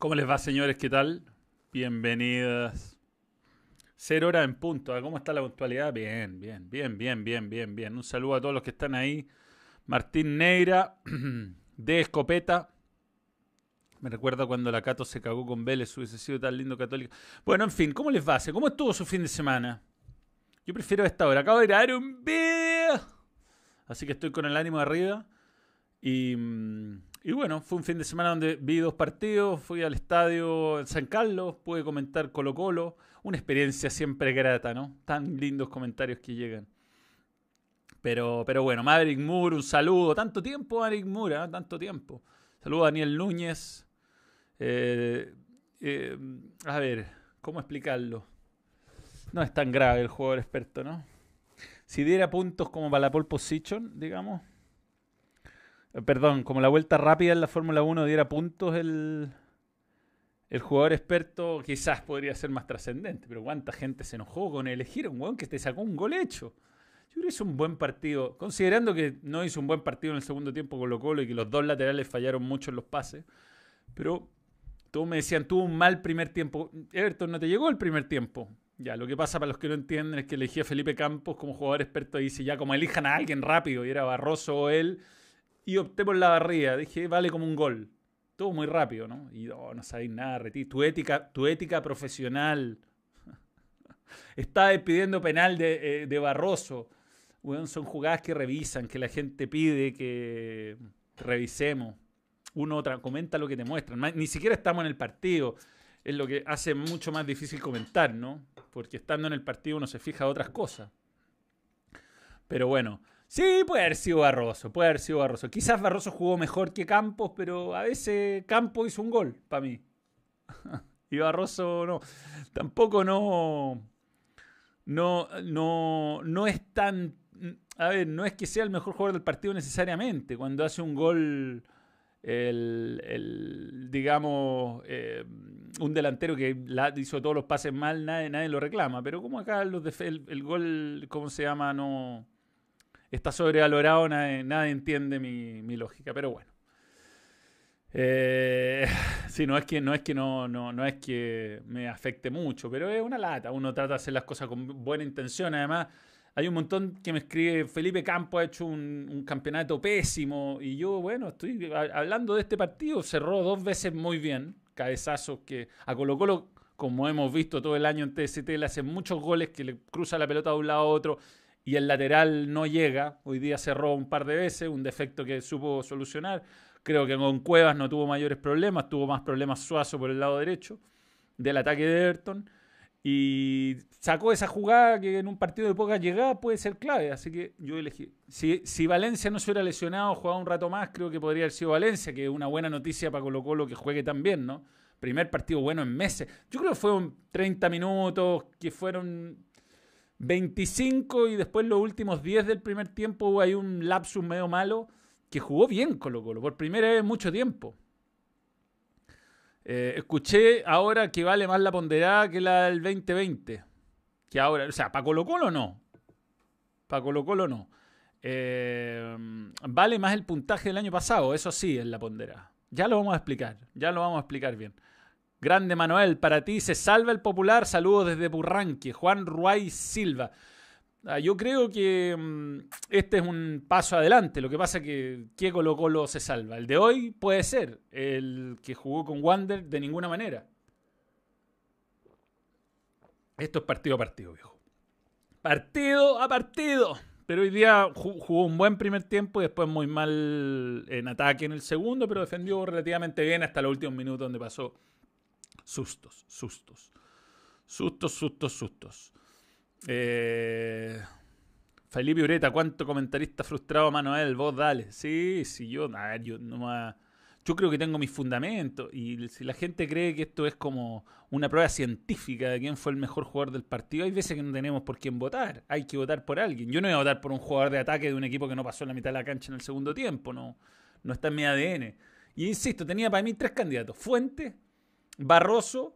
¿Cómo les va, señores? ¿Qué tal? Bienvenidas. Cero hora en punto. ¿Cómo está la puntualidad? Bien, bien, bien, bien, bien, bien, bien. Un saludo a todos los que están ahí. Martín Neira, de Escopeta. Me recuerda cuando la Cato se cagó con Vélez, hubiese sido tan lindo católico. Bueno, en fin, ¿cómo les va? ¿Cómo estuvo su fin de semana? Yo prefiero esta hora. Acabo de grabar un video. Así que estoy con el ánimo arriba. Y, mm, y bueno, fue un fin de semana donde vi dos partidos. Fui al estadio San Carlos. Pude comentar Colo Colo. Una experiencia siempre grata, ¿no? Tan lindos comentarios que llegan. Pero, pero bueno, Maverick Moore, un saludo. Tanto tiempo, Maverick Moore, ¿eh? tanto tiempo. Saludo a Daniel Núñez. Eh, eh, a ver, ¿cómo explicarlo? No es tan grave el jugador experto, ¿no? Si diera puntos como para la pole position, digamos. Perdón, como la vuelta rápida en la Fórmula 1 diera puntos el, el jugador experto, quizás podría ser más trascendente. Pero ¿cuánta gente se enojó con elegir un weón que te sacó un gol hecho? Yo creo que hizo un buen partido, considerando que no hizo un buen partido en el segundo tiempo con Colo Colo y que los dos laterales fallaron mucho en los pases. Pero todos me decían, tuvo un mal primer tiempo. Everton no te llegó el primer tiempo. Ya, lo que pasa para los que no entienden es que elegí a Felipe Campos como jugador experto y dice, ya como elijan a alguien rápido, y era Barroso o él, y opté por la barrida. Dije, vale como un gol. Todo muy rápido, ¿no? Y oh, no sabéis nada, Retí. Tu ética, tu ética profesional. Está pidiendo penal de, eh, de Barroso. Weón, son jugadas que revisan, que la gente pide que revisemos. Uno otra, comenta lo que te muestran. Ni siquiera estamos en el partido. Es lo que hace mucho más difícil comentar, ¿no? Porque estando en el partido uno se fija otras cosas. Pero bueno, sí, puede haber sido Barroso, puede haber sido Barroso. Quizás Barroso jugó mejor que Campos, pero a veces Campos hizo un gol, para mí. y Barroso no. Tampoco no. No, no, no es tan. A ver, no es que sea el mejor jugador del partido necesariamente. Cuando hace un gol, el, el, digamos, eh, un delantero que la- hizo todos los pases mal, nadie, nadie lo reclama. Pero como acá los el, el gol, ¿cómo se llama? No está sobrevalorado, nadie, nadie entiende mi, lógica. Pero bueno. Eh, sí, no es que no es que no, no, no es que me afecte mucho, pero es una lata. Uno trata de hacer las cosas con buena intención. Además, hay un montón que me escribe, Felipe Campo ha hecho un, campeonato pésimo. Y yo, bueno, estoy hablando de este partido, cerró dos veces muy bien. Cabezazos que a Colo Colo, como hemos visto todo el año en TST, le hacen muchos goles que le cruza la pelota de un lado a otro y el lateral no llega. Hoy día cerró un par de veces, un defecto que supo solucionar. Creo que con Cuevas no tuvo mayores problemas, tuvo más problemas Suazo por el lado derecho del ataque de Everton. Y sacó esa jugada que en un partido de poca llegada puede ser clave. Así que yo elegí. Si, si Valencia no se hubiera lesionado, jugaba un rato más, creo que podría haber sido Valencia, que es una buena noticia para Colo Colo que juegue tan bien, ¿no? Primer partido bueno en meses. Yo creo que fueron 30 minutos, que fueron 25 y después los últimos 10 del primer tiempo ahí un lapsus medio malo que jugó bien Colo Colo, por primera vez en mucho tiempo. Eh, escuché ahora que vale más la ponderada que la del 2020. Que ahora, o sea, para Colo Colo no. Para Colo Colo no. Eh, vale más el puntaje del año pasado, eso sí, es la ponderada. Ya lo vamos a explicar, ya lo vamos a explicar bien. Grande Manuel, para ti se salva el popular. Saludos desde Burranque. Juan Ruay Silva. Ah, Yo creo que mm, este es un paso adelante. Lo que pasa es que ¿qué Colo Colo se salva? El de hoy puede ser. El que jugó con Wander de ninguna manera. Esto es partido a partido, viejo. Partido a partido. Pero hoy día ju- jugó un buen primer tiempo y después muy mal en ataque en el segundo, pero defendió relativamente bien hasta los últimos minutos donde pasó sustos, sustos. Sustos, sustos, sustos. Eh, Felipe Ureta, ¿cuánto comentarista frustrado, Manuel? Vos dale. Sí, sí, yo, ver, yo no me- Yo creo que tengo mis fundamentos. Y si la gente cree que esto es como una prueba científica de quién fue el mejor jugador del partido, hay veces que no tenemos por quién votar. Hay que votar por alguien. Yo no voy a votar por un jugador de ataque de un equipo que no pasó en la mitad de la cancha en el segundo tiempo. No, no está en mi ADN. Y insisto, tenía para mí tres candidatos. Fuente, Barroso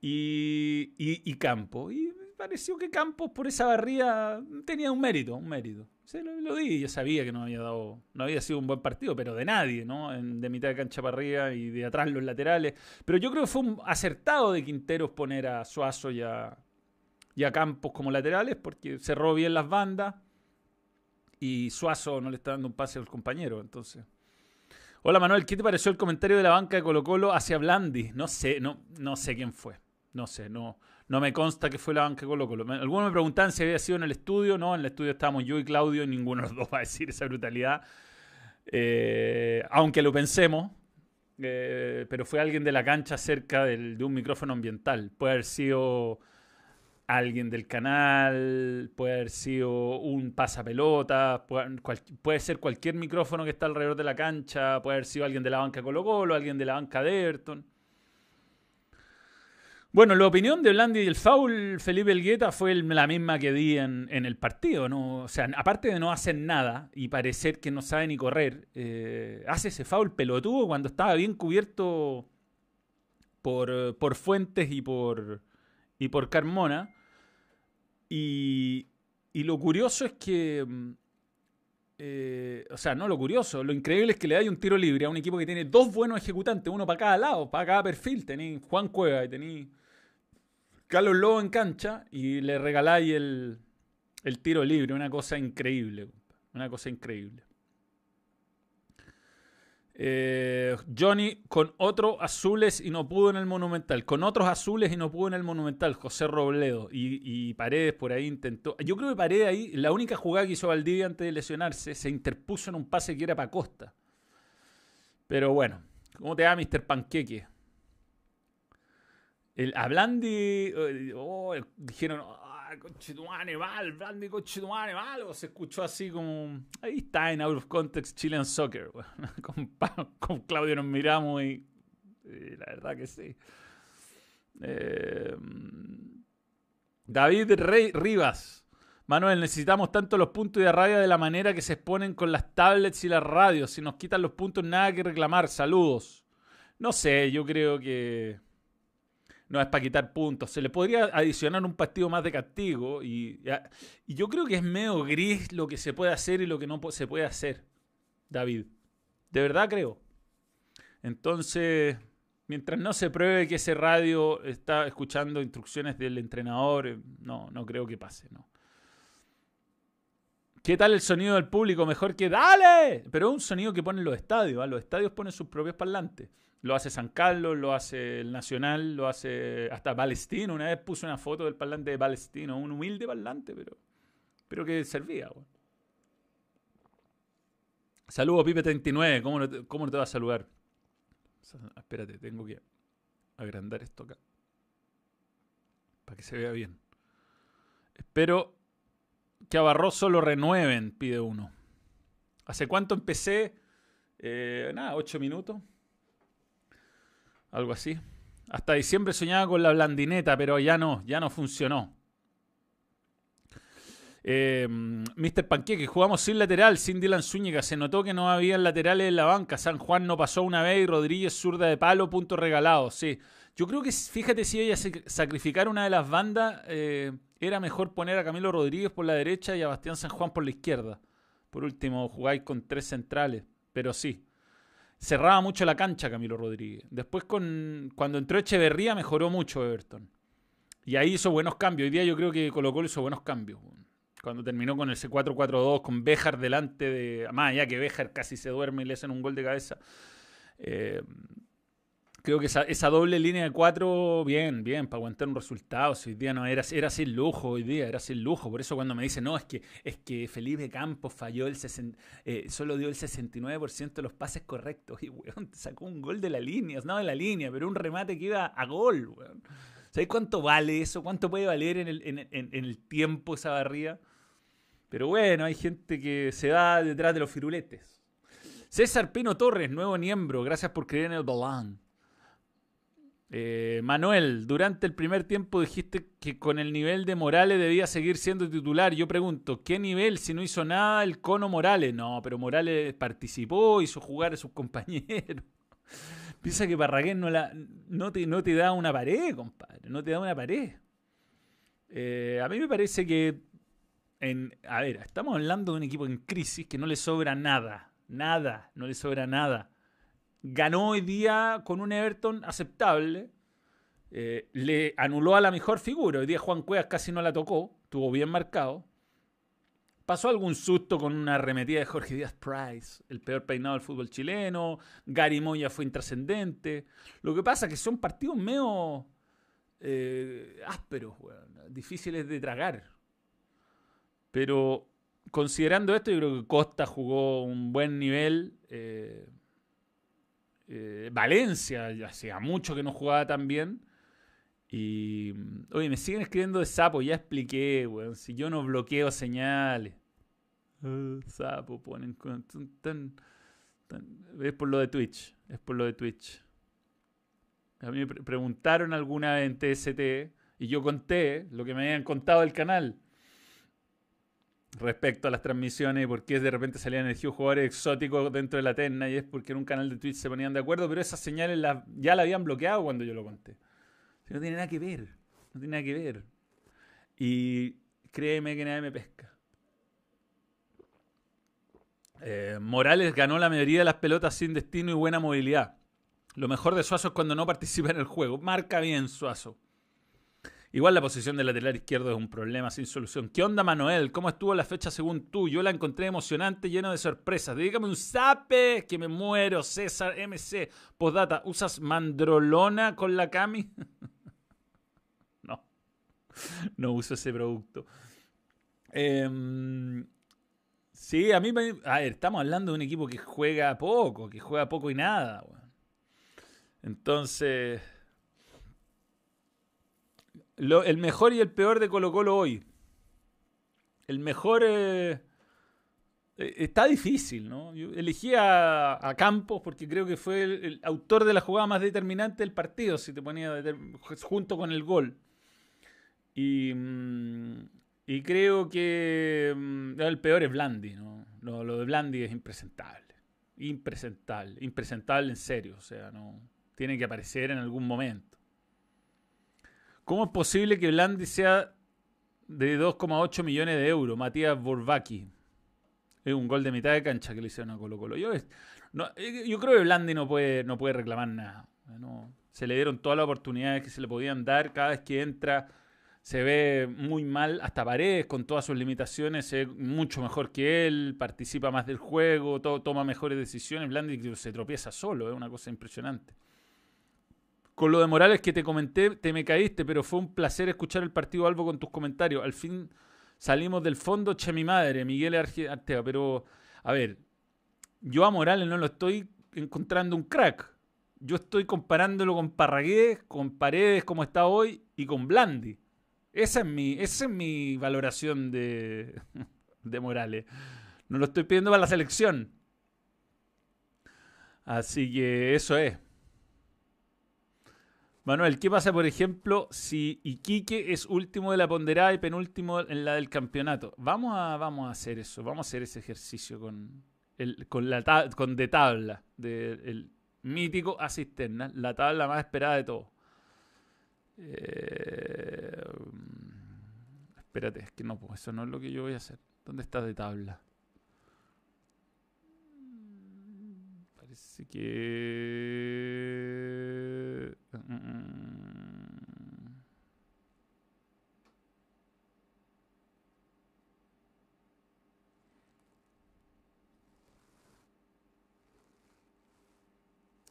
y, y, y Campo. Y pareció que Campos por esa barría tenía un mérito, un mérito. Sí, lo, di. Yo sabía que no había dado, no había sido un buen partido, pero de nadie, ¿no? de mitad de cancha para arriba y de atrás los laterales. Pero yo creo que fue un acertado de Quinteros poner a Suazo y a, y a Campos como laterales, porque cerró bien las bandas y Suazo no le está dando un pase al compañero, entonces. Hola Manuel, ¿qué te pareció el comentario de la banca de Colo Colo hacia Blandi? No sé, no, no sé quién fue. No sé, no, no me consta que fue la banca de Colo Colo. Algunos me preguntaban si había sido en el estudio. No, en el estudio estábamos yo y Claudio ninguno de los dos va a decir esa brutalidad. Eh, aunque lo pensemos. Eh, pero fue alguien de la cancha cerca de un micrófono ambiental. Puede haber sido alguien del canal, puede haber sido un pasapelota, puede, ser cualquier micrófono que está alrededor de la cancha, puede haber sido alguien de la banca Colo Colo, alguien de la banca de. Bueno, la opinión de Blandi y el foul Felipe Elgueta fue la misma que di en, el partido. ¿no? O sea, aparte de no hacer nada y parecer que no sabe ni correr, eh, hace ese foul pelotudo cuando estaba bien cubierto por, por Fuentes y por, y por Carmona. Y, y lo curioso es que... Mm, eh, o sea, no lo curioso, lo increíble es que le da un tiro libre a un equipo que tiene dos buenos ejecutantes, uno para cada lado, para cada perfil. Tenéis Juan Cueva y tenéis Carlos Lobo en cancha y le regaláis el, el tiro libre. Una cosa increíble. Una cosa increíble. Eh, Johnny con otros azules y no pudo en el Monumental. Con otros azules y no pudo en el Monumental. José Robledo. Y, Paredes por ahí intentó. Yo creo que Paredes ahí, la única jugada que hizo Valdivia antes de lesionarse, se interpuso en un pase que era para Costa. Pero bueno, ¿cómo te va, Mr. Panqueque? El, a Blandi, oh, dijeron, ah, conchetumane, mal, Blandi, conchetumane, mal, o se escuchó así como, ahí está en Out of Context Chilean Soccer, con, Claudio nos miramos y, la verdad que sí. Eh, David Rey Rivas. Manuel, necesitamos tanto los puntos de rabia de la manera que se exponen con las tablets y las radios. Si nos quitan los puntos, nada que reclamar. Saludos. No sé, yo creo que no es para quitar puntos. Se le podría adicionar un partido más de castigo y, yo creo que es medio gris lo que se puede hacer y lo que no se puede hacer, David. De verdad creo. Entonces, mientras no se pruebe que ese radio está escuchando instrucciones del entrenador, eh, no, no creo que pase, ¿no? ¿Qué tal el sonido del público? Mejor que ¡Dale! Pero es un sonido que ponen los estadios. ¿ah? Los estadios ponen sus propios parlantes. Lo hace San Carlos, lo hace el Nacional, lo hace hasta Palestino. Una vez puse una foto del parlante de Palestino, un humilde parlante, pero, pero que servía. Saludos, Pipe39. ¿Cómo no, te, ¿Cómo no te va a saludar? Espérate, tengo que agrandar esto acá. Para que se vea bien. Espero que a Barroso lo renueven, pide uno. ¿Hace cuánto empecé? Eh, nada, ocho minutos algo así. Hasta diciembre soñaba con la blandineta, pero ya no, ya no funcionó. Eh, Mr. Panqueque, jugamos sin lateral, sin Dylan Zúñiga. Se notó que no había laterales en la banca. San Juan no pasó una vez y Rodríguez zurda de palo, punto regalado. Sí. Yo creo que, fíjate, si ella sacrificar una de las bandas, eh, era mejor poner a Camilo Rodríguez por la derecha y a Bastián San Juan por la izquierda. Por último, jugáis con tres centrales. Pero sí, cerraba mucho la cancha Camilo Rodríguez. Después, con, cuando entró Echeverría, mejoró mucho Everton. Y ahí hizo buenos cambios. Hoy día yo creo que Colo Colo hizo buenos cambios. Cuando terminó con el C4-4-2, con Béjar delante de. Más que Béjar casi se duerme y le hacen un gol de cabeza. Eh, creo que esa, doble línea de cuatro, bien, bien, para aguantar un resultado. hoy día no era, era sin lujo, hoy día era sin lujo. Por eso cuando me dicen, no, es que, es que Felipe Campos falló el eh, solo dio el 69% de los pases correctos. Y, weón, te sacó un gol de la línea, no de la línea, pero un remate que iba a gol, weón. ¿Sabes cuánto vale eso? ¿Cuánto puede valer en el, en el tiempo esa barría? Pero bueno, hay gente que se da detrás de los firuletes. César Pino Torres, nuevo miembro, gracias por creer en el balón. Eh, Manuel, durante el primer tiempo dijiste que con el nivel de Morales debía seguir siendo titular. Yo pregunto, ¿qué nivel si no hizo nada el cono Morales? No, pero Morales participó, hizo jugar a sus compañeros. Piensa que Parraguén no, te, da una pared, compadre. No te da una pared. Eh, a mí me parece que a ver, estamos hablando de un equipo en crisis que no le sobra nada. Nada, no le sobra nada. Ganó hoy día con un Everton aceptable. Eh, le anuló a la mejor figura. Hoy día Juan Cuevas casi no la tocó. Estuvo bien marcado. Pasó algún susto con una arremetida de Jorge Díaz Price, el peor peinado del fútbol chileno. Gary Moya fue intrascendente. Lo que pasa es que son partidos medio eh, ásperos, difíciles de tragar. Pero considerando esto, yo creo que Costa jugó un buen nivel. Eh, eh, Valencia, hacía mucho que no jugaba tan bien. Y, oye, me siguen escribiendo de sapo, ya expliqué. Si yo no bloqueo señales. Ah, sapo, ponen. es por lo de Twitch. Es por lo de Twitch. A mí me preguntaron alguna vez en TST y yo conté lo que me habían contado del canal respecto a las transmisiones y por qué de repente salían elegidos jugadores exóticos dentro de la terna y es porque en un canal de Twitch se ponían de acuerdo, pero esas señales ya la habían bloqueado cuando yo lo conté. No tiene nada que ver, no tiene nada que ver. Y créeme que nadie me pesca. Eh, Morales ganó la mayoría de las pelotas sin destino y buena movilidad. Lo mejor de Suazo es cuando no participa en el juego. Marca bien Suazo. Igual la posición del lateral izquierdo es un problema sin solución. ¿Qué onda, Manuel? ¿Cómo estuvo la fecha según tú? Yo la encontré emocionante, lleno de sorpresas. Dígame un zape, que me muero. César MC. Postdata, ¿usas mandrolona con la cami? no. No uso ese producto. Em, sí, a mí me... A ver, estamos hablando de un equipo que juega poco, que juega poco y nada. Entonces el mejor y el peor de Colo Colo hoy. El mejor... Eh, eh, está difícil, ¿no? Yo elegí a, Campos porque creo que fue el, autor de la jugada más determinante del partido, si te ponía junto con el gol. Y, mm, y creo que mm, el peor es Blandi, ¿no? Lo, lo, de Blandi es impresentable. Impresentable. Impresentable en serio. O sea, no. Tiene que aparecer en algún momento. ¿Cómo es posible que Blandi sea de 2,8 millones de euros? Matías Borbaki. Es un gol de mitad de cancha que le hicieron a Colo Colo. Yo, eh, yo creo que Blandi no puede, no puede reclamar nada. se le dieron todas las oportunidades que se le podían dar. Cada vez que entra se ve muy mal. Hasta Paredes, con todas sus limitaciones, es mucho mejor que él. Participa más del juego, toma mejores decisiones. Blandi se tropieza solo. Es una cosa impresionante. Con lo de Morales que te comenté, te me caíste, pero fue un placer escuchar el partido Albo con tus comentarios. Al fin salimos del fondo, che mi madre, Miguel Artega. Pero, a ver, yo a Morales no lo estoy encontrando un crack. Yo estoy comparándolo con Parragués, con Paredes como está hoy y con Blandi. Esa es mi, esa es mi valoración de, de Morales. No lo estoy pidiendo para la selección. Así que eso es. Manuel, ¿qué pasa, por ejemplo, si Iquique es último de la ponderada y penúltimo en la del campeonato? Vamos a, vamos a hacer eso, vamos a hacer ese ejercicio con, el, con, la con de tabla, del mítico asisterna, la tabla más esperada de todo. Eh, espérate, es que no, pues eso no es lo que yo voy a hacer. ¿Dónde está de tabla? Parece que... Mm, mm.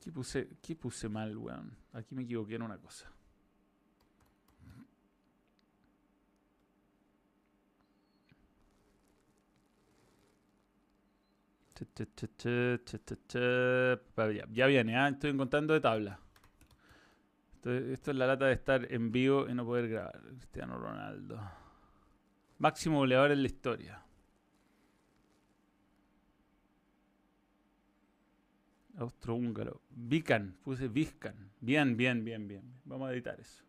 ¿Qué puse, ¿Qué puse mal, weón? Aquí me equivoqué en una cosa. Ya viene, ¿ah? estoy encontrando de tabla. Esto, es la lata de estar en vivo y no poder grabar. Cristiano Ronaldo. Máximo goleador en la historia. Austrohúngaro. Vican, puse Vizcan. Bien, bien, bien, bien. Vamos a editar eso.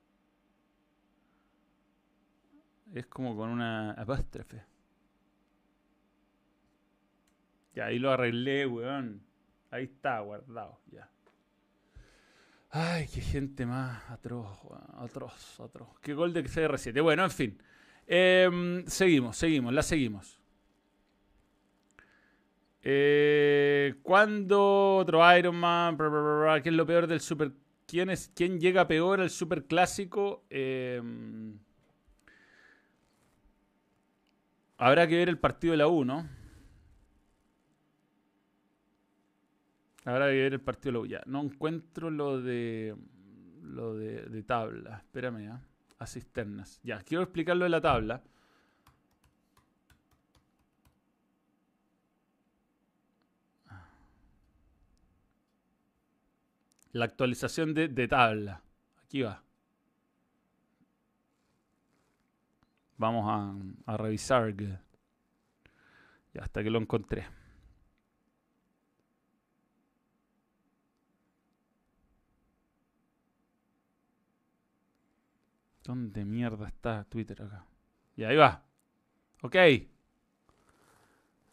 Es como con una apóstrofe. Ya, ahí lo arreglé, weón. Ahí está, guardado, ya. Ay, qué gente más atroz, atroz, atroz. Qué gol de CR7. Bueno, en fin. Em, seguimos, seguimos, la seguimos. Eh, ¿Cuándo otro Iron Man? ¿Qué es lo peor del Super? ¿Quién, es, quién llega peor al Super Clásico? Em, habrá que ver el partido de la U, ¿no? Habrá que ver el partido de U. Ya, no encuentro lo de lo de, tabla. Espérame, ¿ya? A cisternas. Ya, quiero explicarlo de la tabla. La actualización de, tabla. Aquí va. Vamos a, a revisar. Ya, hasta que lo encontré. ¿Dónde mierda está Twitter acá? Y ahí va. Ok.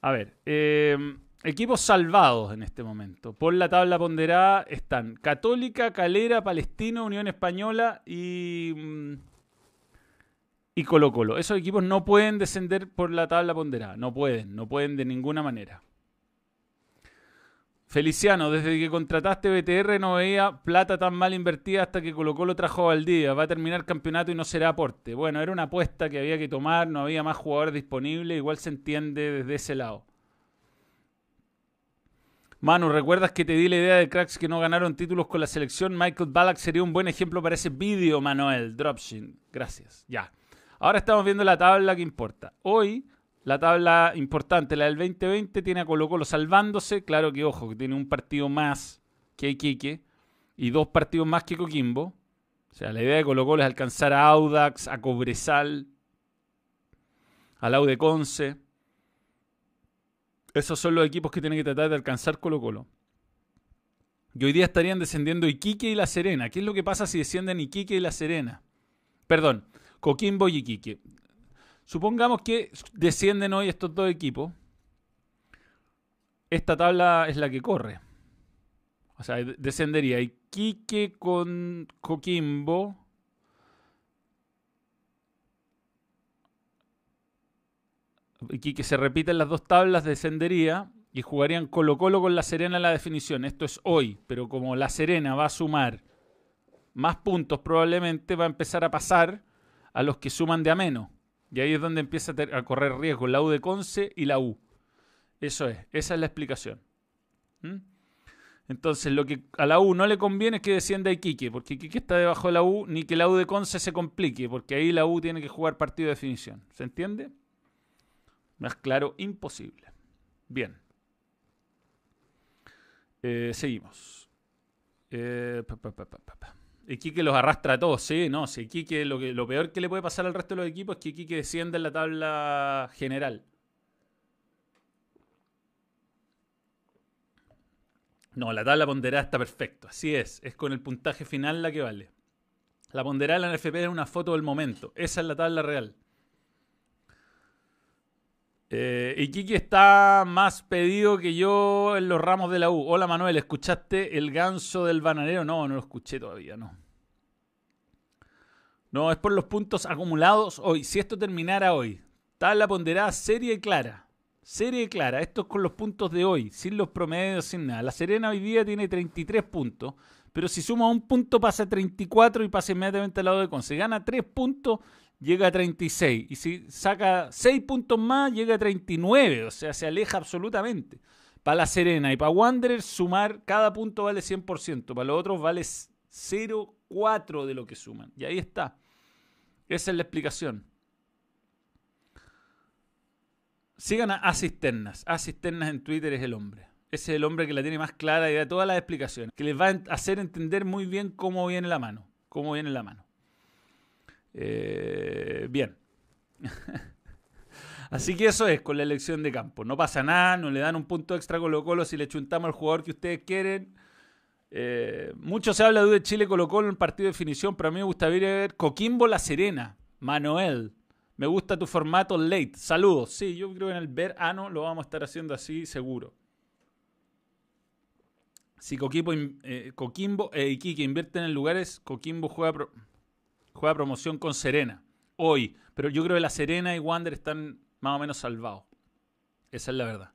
A ver. Em, equipos salvados en este momento. Por la tabla ponderada están Católica, Calera, Palestino, Unión Española y. Mm, y Colo Colo. Esos equipos no pueden descender por la tabla ponderada. No pueden. No pueden de ninguna manera. Feliciano, desde que contrataste BTR no veía plata tan mal invertida hasta que Colo Colo trajo al día. Va a terminar campeonato y no será aporte. Bueno, era una apuesta que había que tomar, no había más jugadores disponibles, igual se entiende desde ese lado. Manu, ¿recuerdas que te di la idea de cracks que no ganaron títulos con la selección? Michael Ballack sería un buen ejemplo para ese vídeo, Manuel. Dropshin. Gracias. Ya. Ahora estamos viendo la tabla que importa. Hoy la tabla importante, la del 2020, tiene a Colo Colo salvándose. Claro que, ojo, que tiene un partido más que Iquique y dos partidos más que Coquimbo. O sea, la idea de Colo Colo es alcanzar a Audax, a Cobresal, a Laude Conce. Esos son los equipos que tienen que tratar de alcanzar Colo Colo. Y hoy día estarían descendiendo Iquique y La Serena. ¿Qué es lo que pasa si descienden Iquique y La Serena? Perdón, Coquimbo y Iquique. Supongamos que descienden hoy estos dos equipos. Esta tabla es la que corre. O sea, descendería Iquique con Coquimbo. Iquique se repiten las dos tablas, descendería y jugarían Colo Colo con La Serena en la definición. Esto es hoy, pero como La Serena va a sumar más puntos, probablemente va a empezar a pasar a los que suman de a menos. Y ahí es donde empieza a, correr riesgo la U de Conce y la U. Eso es, esa es la explicación. ¿Mm? Entonces, lo que a la U no le conviene es que descienda Iquique, porque Iquique está debajo de la U, ni que la U de Conce se complique, porque ahí la U tiene que jugar partido de definición. ¿Se entiende? Más claro, imposible. Bien. Eh, seguimos. Eh, Iquique los arrastra a todos, sí, no, si Iquique lo, que, lo peor que le puede pasar al resto de los equipos es que Iquique descienda en la tabla general. No, la tabla ponderada está perfecto, así es, es con el puntaje final la que vale. La ponderada en la NFP es una foto del momento, esa es la tabla real. Eh, Iquique está más pedido que yo en los ramos de la U. Hola Manuel, ¿escuchaste el ganso del bananero? No, no lo escuché todavía, no. No, es por los puntos acumulados hoy. Si esto terminara hoy, la ponderada seria y clara. Seria y clara. Esto es con los puntos de hoy, sin los promedios, sin nada. La Serena hoy día tiene 33 puntos, pero si suma un punto pasa a 34 y pasa inmediatamente al lado de Conce. Gana 3 puntos llega a 36. Y si saca 6 puntos más, llega a 39. O sea, se aleja absolutamente. Para La Serena y para Wanderer, sumar cada punto vale 100%. Para los otros vale 0,4 de lo que suman. Y ahí está. Esa es la explicación. Sigan a Asisternas. Asisternas en Twitter es el hombre. Ese es el hombre que la tiene más clara y da todas las explicaciones. Que les va a hacer entender muy bien cómo viene la mano. Cómo viene la mano. Eh, bien. Así que eso es con la elección de campo. No pasa nada, no le dan un punto extra Colo Colo si le chuntamos al jugador que ustedes quieren. Eh, mucho se habla de Chile Colo Colo en partido de definición, pero a mí me gusta ver Coquimbo La Serena. Manuel, me gusta tu formato late. Saludos. Sí, yo creo que en el verano lo vamos a estar haciendo así, seguro. Si Coquimbo, eh, Coquimbo e Iquique invierten en lugares, Coquimbo juega... Juega promoción con Serena. Hoy. Pero yo creo que La Serena y Wander están más o menos salvados. Esa es la verdad.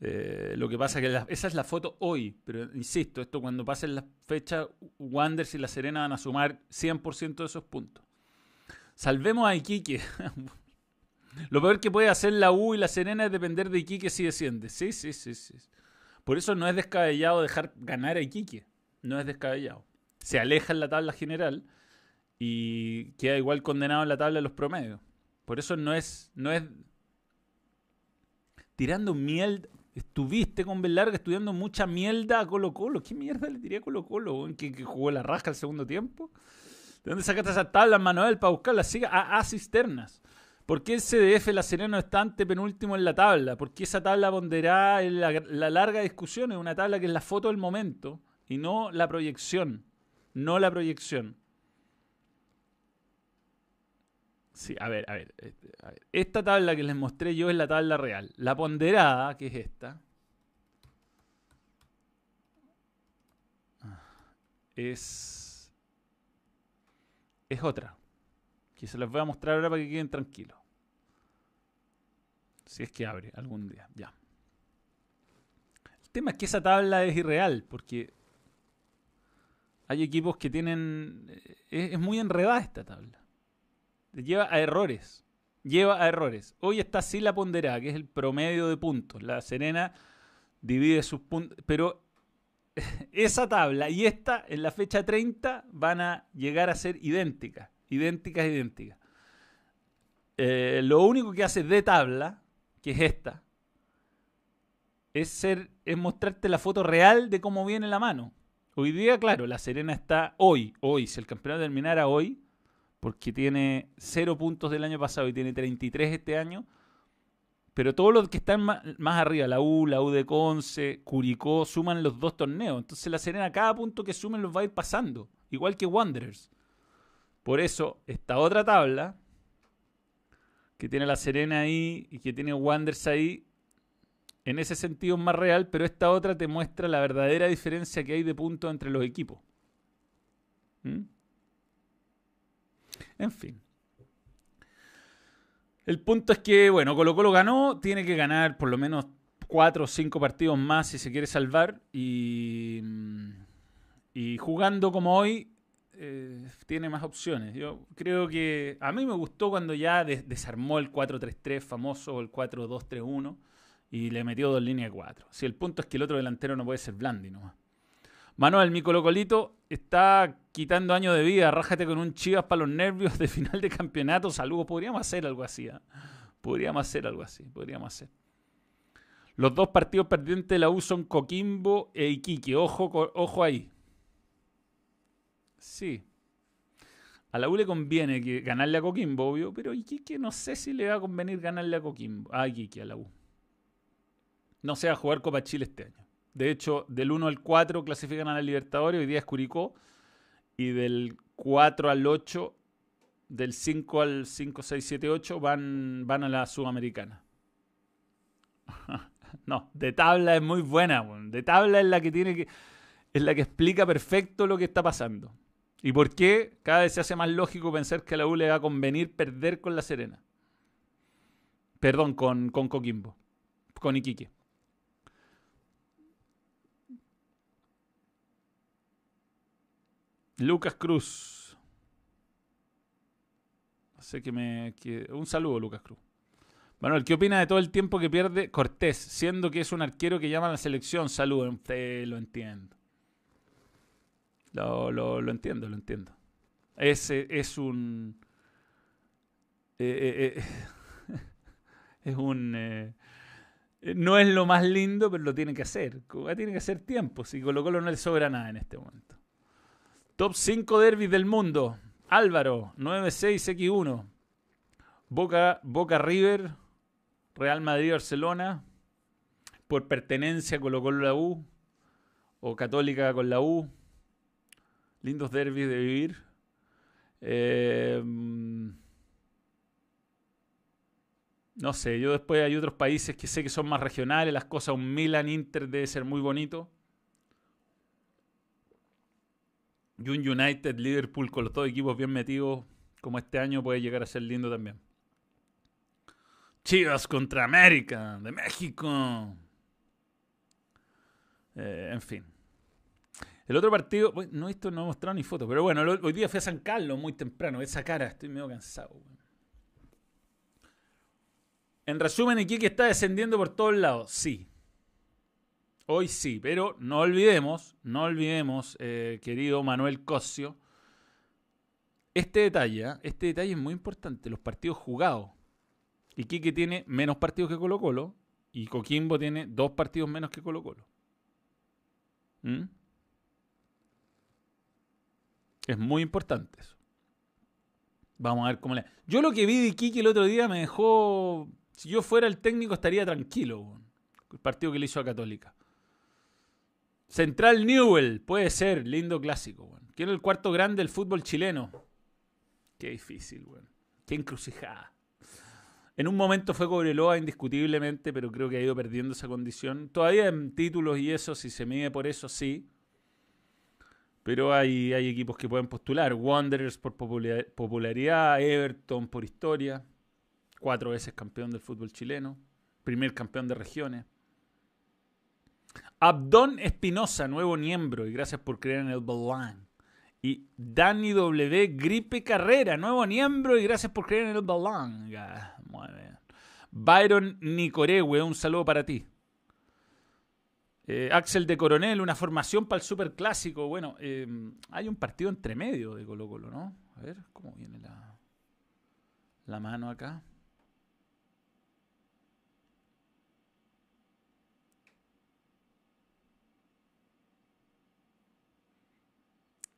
Eh, lo que pasa es que esa es la foto hoy, pero insisto, esto cuando pasen las fechas, Wanders y La Serena van a sumar 100% de esos puntos. Salvemos a Iquique. lo peor que puede hacer la U y La Serena es depender de Iquique si desciende. Sí, sí, sí, sí. Por eso no es descabellado dejar ganar a Iquique. No es descabellado. Se aleja en la tabla general y queda igual condenado en la tabla de los promedios. Por eso no es, no es tirando miel Estuviste con Belarga estudiando mucha mierda a Colo Colo. ¿Qué mierda le tiré a Colo Colo? ¿Que, que jugó la rasca el segundo tiempo? ¿De dónde sacaste esa tabla, Manuel, para buscarla? Siga a, cisternas. ¿Por qué el CDF La Serena está ante penúltimo en la tabla? ¿Por qué esa tabla ponderada en la, la larga discusión? Es una tabla que es la foto del momento y no la proyección. No la proyección. Sí, a ver, este, a ver, Esta tabla que les mostré yo es la tabla real. La ponderada, que es esta, es, es otra. Que se las voy a mostrar ahora para que queden tranquilos. Si es que abre algún día, ya. El tema es que esa tabla es irreal, porque hay equipos que tienen... es muy enredada esta tabla lleva a errores. Lleva a errores. Hoy está así la ponderada, que es el promedio de puntos. La Serena divide sus puntos. Pero esa tabla y esta en la fecha 30 van a llegar a ser idénticas. Idénticas, idénticas. Eh, lo único que hace de tabla, que es esta, es, ser, es mostrarte la foto real de cómo viene la mano. Hoy día, claro, la Serena está hoy, hoy, si el campeonato terminara hoy, porque tiene 0 puntos del año pasado y tiene 33 este año. Pero todos los que están más, arriba, la U, la U de Conce, Curicó, suman los dos torneos. Entonces la Serena, cada punto que sumen los va a ir pasando. Igual que Wanderers. Por eso, esta otra tabla, que tiene la Serena ahí y que tiene Wanderers ahí, en ese sentido es más real, pero esta otra te muestra la verdadera diferencia que hay de puntos entre los equipos. ¿Mm? En fin. El punto es que, bueno, Colo Colo ganó, tiene que ganar por lo menos cuatro o cinco partidos más si se quiere salvar. Y, mm, jugando como hoy, eh, tiene más opciones. Yo creo que a mí me gustó cuando ya desarmó el 4-3-3 famoso, el 4-2-3-1, y le metió dos líneas de cuatro. Si el punto es que el otro delantero no puede ser Blandi nomás. Manuel, mi colocolito está quitando años de vida. Rájate con un chivas para los nervios de final de campeonato. Saludos. Podríamos hacer algo así. ¿eh? Podríamos hacer algo así. Podríamos hacer. Los dos partidos perdientes de la U son Coquimbo e Iquique. Ojo, ojo ahí. Sí. A la U le conviene que ganarle a Coquimbo, obvio, pero Iquique no sé si le va a convenir ganarle a Coquimbo. A Iquique, a la U. No se va a jugar Copa Chile este año. De hecho, del 1 al 4 clasifican a la Libertadores, hoy día es Curicó. Y del 4 al 8, del 5 al 5, 6, 7, 8 van, van a la Sudamericana. no, de tabla es muy buena. De tabla es la que tiene que. Es la que explica perfecto lo que está pasando. ¿Y por qué cada vez se hace más lógico pensar que a la U le va a convenir perder con la Serena? Perdón, con, con Coquimbo. Con Iquique. Lucas Cruz. Sé que me. un saludo, Lucas Cruz. Manuel, ¿qué opina de todo el tiempo que pierde Cortés, siendo que es un arquero que llama a la selección? Saludos, lo entiendo. Lo, lo, entiendo, lo entiendo. Ese es un. Eh, eh, eh, es un. no es lo más lindo, pero lo tiene que hacer. Tiene que hacer tiempo. Si Colo Colo no le sobra nada en este momento. Top 5 derbis del mundo. Álvaro, 9-6-X1. Boca, Boca River, Real Madrid Barcelona. Por pertenencia Colo Colo la U. O Católica con la U. Lindos derbis de vivir. Eh, no sé, yo después hay otros países que sé que son más regionales, las cosas, un Milan Inter debe ser muy bonito. Y un United, Liverpool con los dos equipos bien metidos, Como este año puede llegar a ser lindo también. Chivas contra América, de México. Eh, en fin. El otro partido, no esto no he mostrado ni foto, pero bueno, hoy día fui a San Carlos muy temprano. Esa cara, estoy medio cansado. En resumen, Iquique está descendiendo por todos lados. Sí. Hoy sí, pero no olvidemos, no olvidemos, eh, querido Manuel Cosio, este detalle, ¿ah? este detalle es muy importante, los partidos jugados. Iquique tiene menos partidos que Colo Colo y Coquimbo tiene dos partidos menos que Colo Colo. ¿Mm? Es muy importante eso. Vamos a ver cómo le... Yo lo que vi de Iquique el otro día me dejó... Si yo fuera el técnico estaría tranquilo. El partido que le hizo a Católica. Central Newell, puede ser, lindo clásico. ¿Quién es el cuarto grande del fútbol chileno? Qué difícil, weón. Qué encrucijada. En un momento fue Cobreloa indiscutiblemente, pero creo que ha ido perdiendo esa condición. Todavía en títulos y eso, si se mide por eso, sí. Pero hay, hay equipos que pueden postular. Wanderers por popularidad, Everton por historia, cuatro veces campeón del fútbol chileno, primer campeón de regiones. Abdón Espinosa, nuevo miembro, y gracias por creer en el Balán. Y Dani W. Gripe Carrera, nuevo miembro, y gracias por creer en el Balán. Byron Nicorewe, un saludo para ti. Eh, Axel de Coronel, una formación para el Super Clásico. Bueno, eh, hay un partido entre medio de Colo Colo, ¿no? A ver, ¿cómo viene la, la mano acá?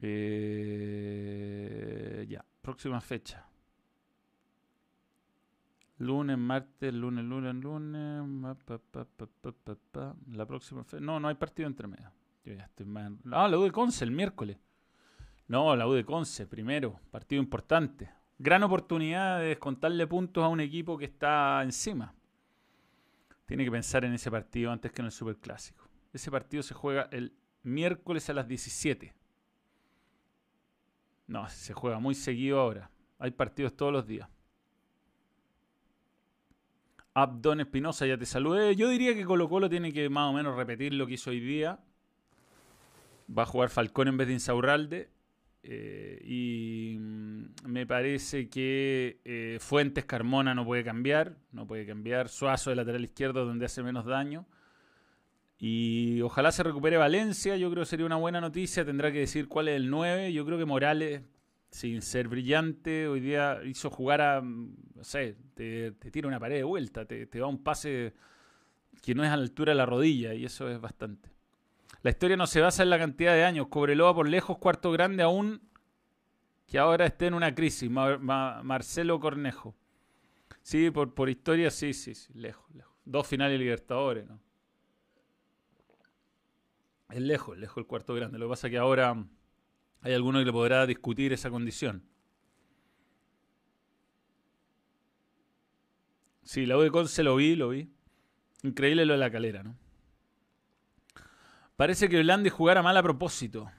Eh, ya, próxima fecha. Lunes, martes, lunes, lunes, lunes. la próxima fecha. No, no hay partido entre medio. Yo ya estoy más. Ah, la U de Conce el miércoles. No, la U de Conce primero. Partido importante. Gran oportunidad de descontarle puntos a un equipo que está encima. Tiene que pensar en ese partido antes que en el Superclásico. Ese partido se juega el miércoles a las 17. No, se juega muy seguido ahora. Hay partidos todos los días. Abdón Espinosa, ya te saludé. Yo diría que Colo Colo tiene que más o menos repetir lo que hizo hoy día. Va a jugar Falcón en vez de Insaurralde. Eh, y mm, me parece que eh, Fuentes Carmona no puede cambiar. No puede cambiar. Suazo de lateral izquierdo donde hace menos daño. Y ojalá se recupere Valencia, yo creo que sería una buena noticia. Tendrá que decir cuál es el 9. Yo creo que Morales, sin ser brillante, hoy día hizo jugar a, no sé, te, tira una pared de vuelta, te, te, un pase que no es a la altura de la rodilla y eso es bastante. La historia no se basa en la cantidad de años. Cobreloa por lejos, cuarto grande aún, que ahora esté en una crisis. Marcelo Cornejo. Sí, por, por historia, sí, sí, sí, lejos, lejos. Dos finales Libertadores, ¿no? Es lejos, lejos el cuarto grande. Lo que pasa es que ahora hay alguno que le podrá discutir esa condición. Sí, la U de Conce lo vi, lo vi. Increíble lo de la calera, ¿no? Parece que Blandi jugara mal a propósito.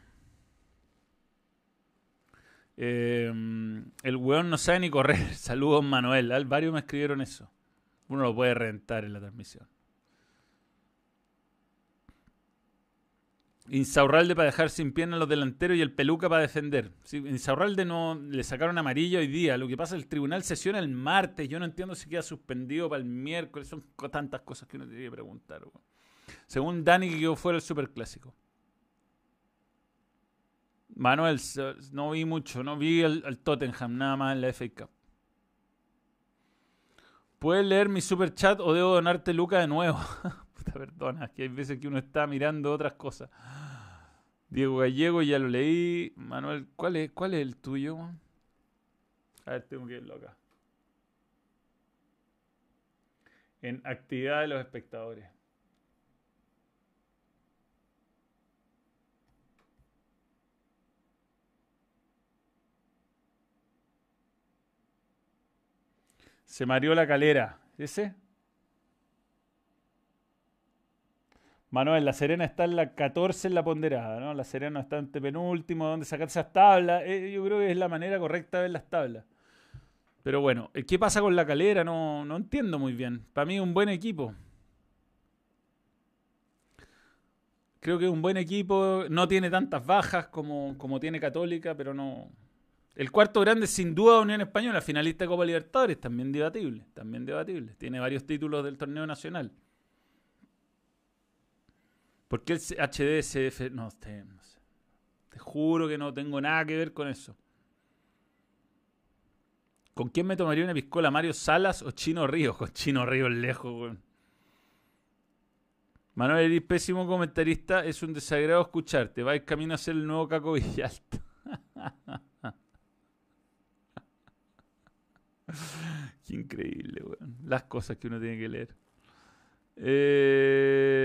Em, el weón no sabe ni correr. Saludos, Manuel. Varios me escribieron eso. Uno lo puede rentar en la transmisión. Insaurralde para dejar sin piernas los delanteros y el Peluca para defender. Insaurralde no le sacaron amarillo hoy día. Lo que pasa es el tribunal sesiona el martes. Yo no entiendo si queda suspendido para el miércoles. Son tantas cosas que uno tiene que preguntar. Según Dani, que yo fuera el superclásico. Manuel, no vi mucho. No vi al, Tottenham nada más en la FA Cup. ¿Puedes leer mi super chat o debo donarte Luca de nuevo? perdona, que hay veces que uno está mirando otras cosas. Diego Gallego, ya lo leí. Manuel, ¿cuál es, cuál es el tuyo? A ver, tengo que irlo acá. En actividad de los espectadores. Se mareó la calera. ¿Ese? Manuel, La Serena está en la 14 en la ponderada, ¿no? La Serena está en penúltimo, donde sacar esas tablas. Eh, yo creo que es la manera correcta de ver las tablas. Pero bueno, ¿qué pasa con la calera? No, no entiendo muy bien. Para mí es un buen equipo. Creo que es un buen equipo. No tiene tantas bajas como, como tiene Católica, pero no. El cuarto grande, sin duda, Unión Española, finalista de Copa Libertadores, también debatible. También debatible. Tiene varios títulos del torneo nacional. ¿Por qué el HDSF? No, te, no sé. Te juro que no tengo nada que ver con eso. ¿Con quién me tomaría una piscola? ¿Mario Salas o Chino Ríos? Con Chino Ríos lejos, weón. Manuel Eris, pésimo comentarista, es un desagrado escucharte. Vais camino a ser el nuevo Caco Villalta. Qué increíble, weón. Las cosas que uno tiene que leer. Eh...